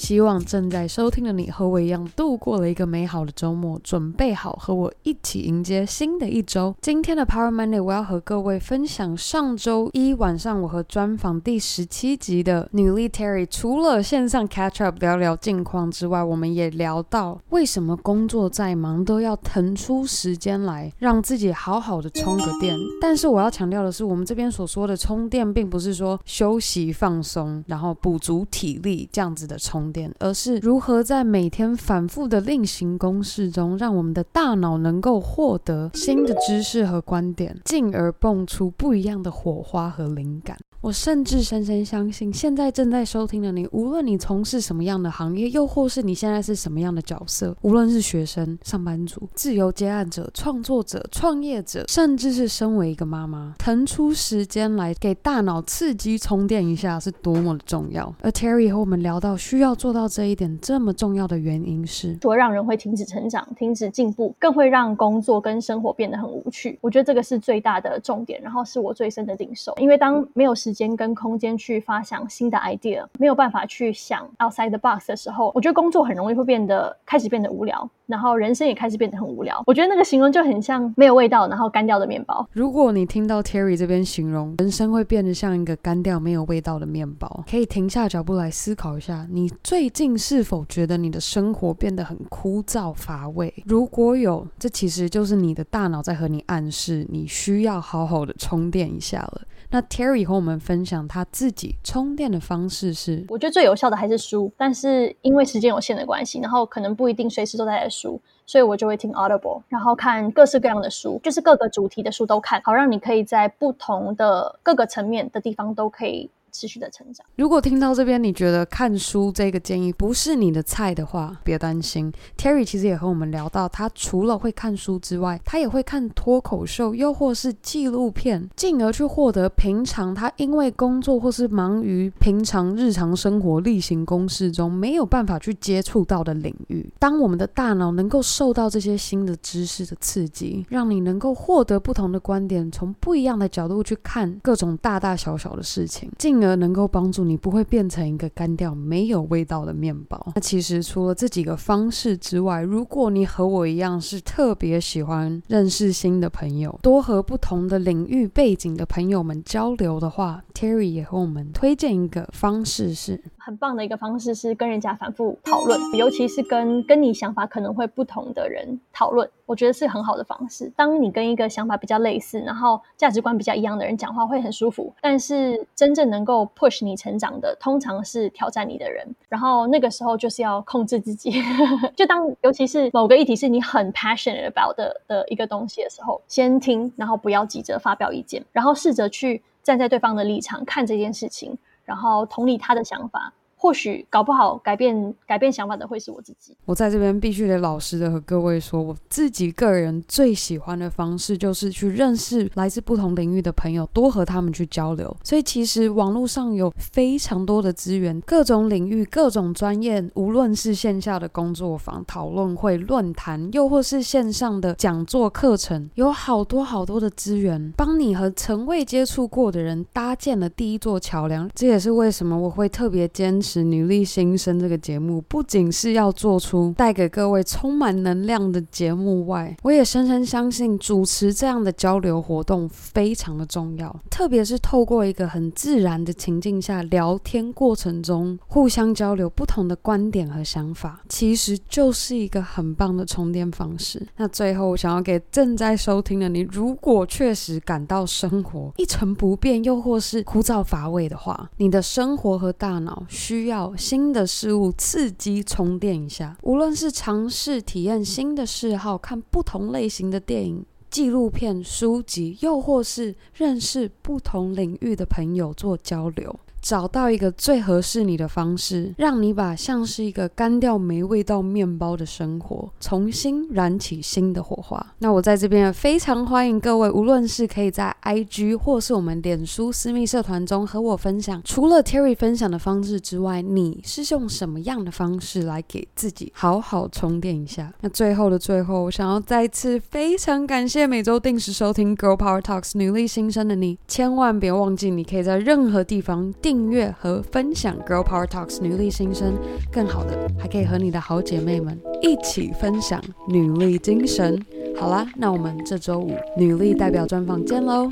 希望正在收听的你和我一样度过了一个美好的周末，准备好和我一起迎接新的一周。今天的 Power Monday，我要和各位分享上周一晚上我和专访第十七集的女力 Terry，除了线上 catch up 聊聊近况之外，我们也聊到为什么工作再忙都要腾出时间来让自己好好的充个电。但是我要强调的是，我们这边所说的充电，并不是说休息放松，然后补足体力这样子的充。点而是如何在每天反复的例行公式中，让我们的大脑能够获得新的知识和观点，进而蹦出不一样的火花和灵感。我甚至深深相信，现在正在收听的你，无论你从事什么样的行业，又或是你现在是什么样的角色，无论是学生、上班族、自由接案者、创作者、创业者，甚至是身为一个妈妈，腾出时间来给大脑刺激充电一下，是多么的重要。而 Terry 和我们聊到，需要做到这一点这么重要的原因是，除了让人会停止成长、停止进步，更会让工作跟生活变得很无趣。我觉得这个是最大的重点，然后是我最深的领受，因为当没有时时间跟空间去发想新的 idea，没有办法去想 outside the box 的时候，我觉得工作很容易会变得开始变得无聊，然后人生也开始变得很无聊。我觉得那个形容就很像没有味道，然后干掉的面包。如果你听到 Terry 这边形容人生会变得像一个干掉没有味道的面包，可以停下脚步来思考一下，你最近是否觉得你的生活变得很枯燥乏味？如果有，这其实就是你的大脑在和你暗示，你需要好好的充电一下了。那 Terry 和我们分享他自己充电的方式是，我觉得最有效的还是书，但是因为时间有限的关系，然后可能不一定随时都在书，所以我就会听 Audible，然后看各式各样的书，就是各个主题的书都看，好让你可以在不同的各个层面的地方都可以。持续的成长。如果听到这边，你觉得看书这个建议不是你的菜的话，别担心。Terry 其实也和我们聊到，他除了会看书之外，他也会看脱口秀，又或是纪录片，进而去获得平常他因为工作或是忙于平常日常生活例行公事中没有办法去接触到的领域。当我们的大脑能够受到这些新的知识的刺激，让你能够获得不同的观点，从不一样的角度去看各种大大小小的事情，进而能够帮助你不会变成一个干掉没有味道的面包。那其实除了这几个方式之外，如果你和我一样是特别喜欢认识新的朋友，多和不同的领域背景的朋友们交流的话，Terry 也和我们推荐一个方式是。很棒的一个方式是跟人家反复讨论，尤其是跟跟你想法可能会不同的人讨论，我觉得是很好的方式。当你跟一个想法比较类似，然后价值观比较一样的人讲话会很舒服，但是真正能够 push 你成长的，通常是挑战你的人。然后那个时候就是要控制自己，就当尤其是某个议题是你很 passionate about 的的一个东西的时候，先听，然后不要急着发表意见，然后试着去站在对方的立场看这件事情，然后同理他的想法。或许搞不好改变改变想法的会是我自己。我在这边必须得老实的和各位说，我自己个人最喜欢的方式就是去认识来自不同领域的朋友，多和他们去交流。所以其实网络上有非常多的资源，各种领域、各种专业，无论是线下的工作坊、讨论会、论坛，又或是线上的讲座课程，有好多好多的资源，帮你和从未接触过的人搭建了第一座桥梁。这也是为什么我会特别坚持。《女力新生》这个节目不仅是要做出带给各位充满能量的节目外，我也深深相信主持这样的交流活动非常的重要。特别是透过一个很自然的情境下聊天过程中，互相交流不同的观点和想法，其实就是一个很棒的充电方式。那最后，我想要给正在收听的你，如果确实感到生活一成不变，又或是枯燥乏味的话，你的生活和大脑需需要新的事物刺激充电一下，无论是尝试体验新的嗜好，看不同类型的电影、纪录片、书籍，又或是认识不同领域的朋友做交流。找到一个最合适你的方式，让你把像是一个干掉没味道面包的生活，重新燃起新的火花。那我在这边也非常欢迎各位，无论是可以在 IG 或是我们脸书私密社团中和我分享，除了 Terry 分享的方式之外，你是用什么样的方式来给自己好好充电一下？那最后的最后，我想要再次非常感谢每周定时收听 Girl Power Talks 女力新生的你，千万别忘记，你可以在任何地方订阅和分享 Girl Power Talks 女力新生，更好的还可以和你的好姐妹们一起分享女力精神。好啦，那我们这周五女力代表专访见喽，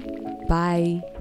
拜。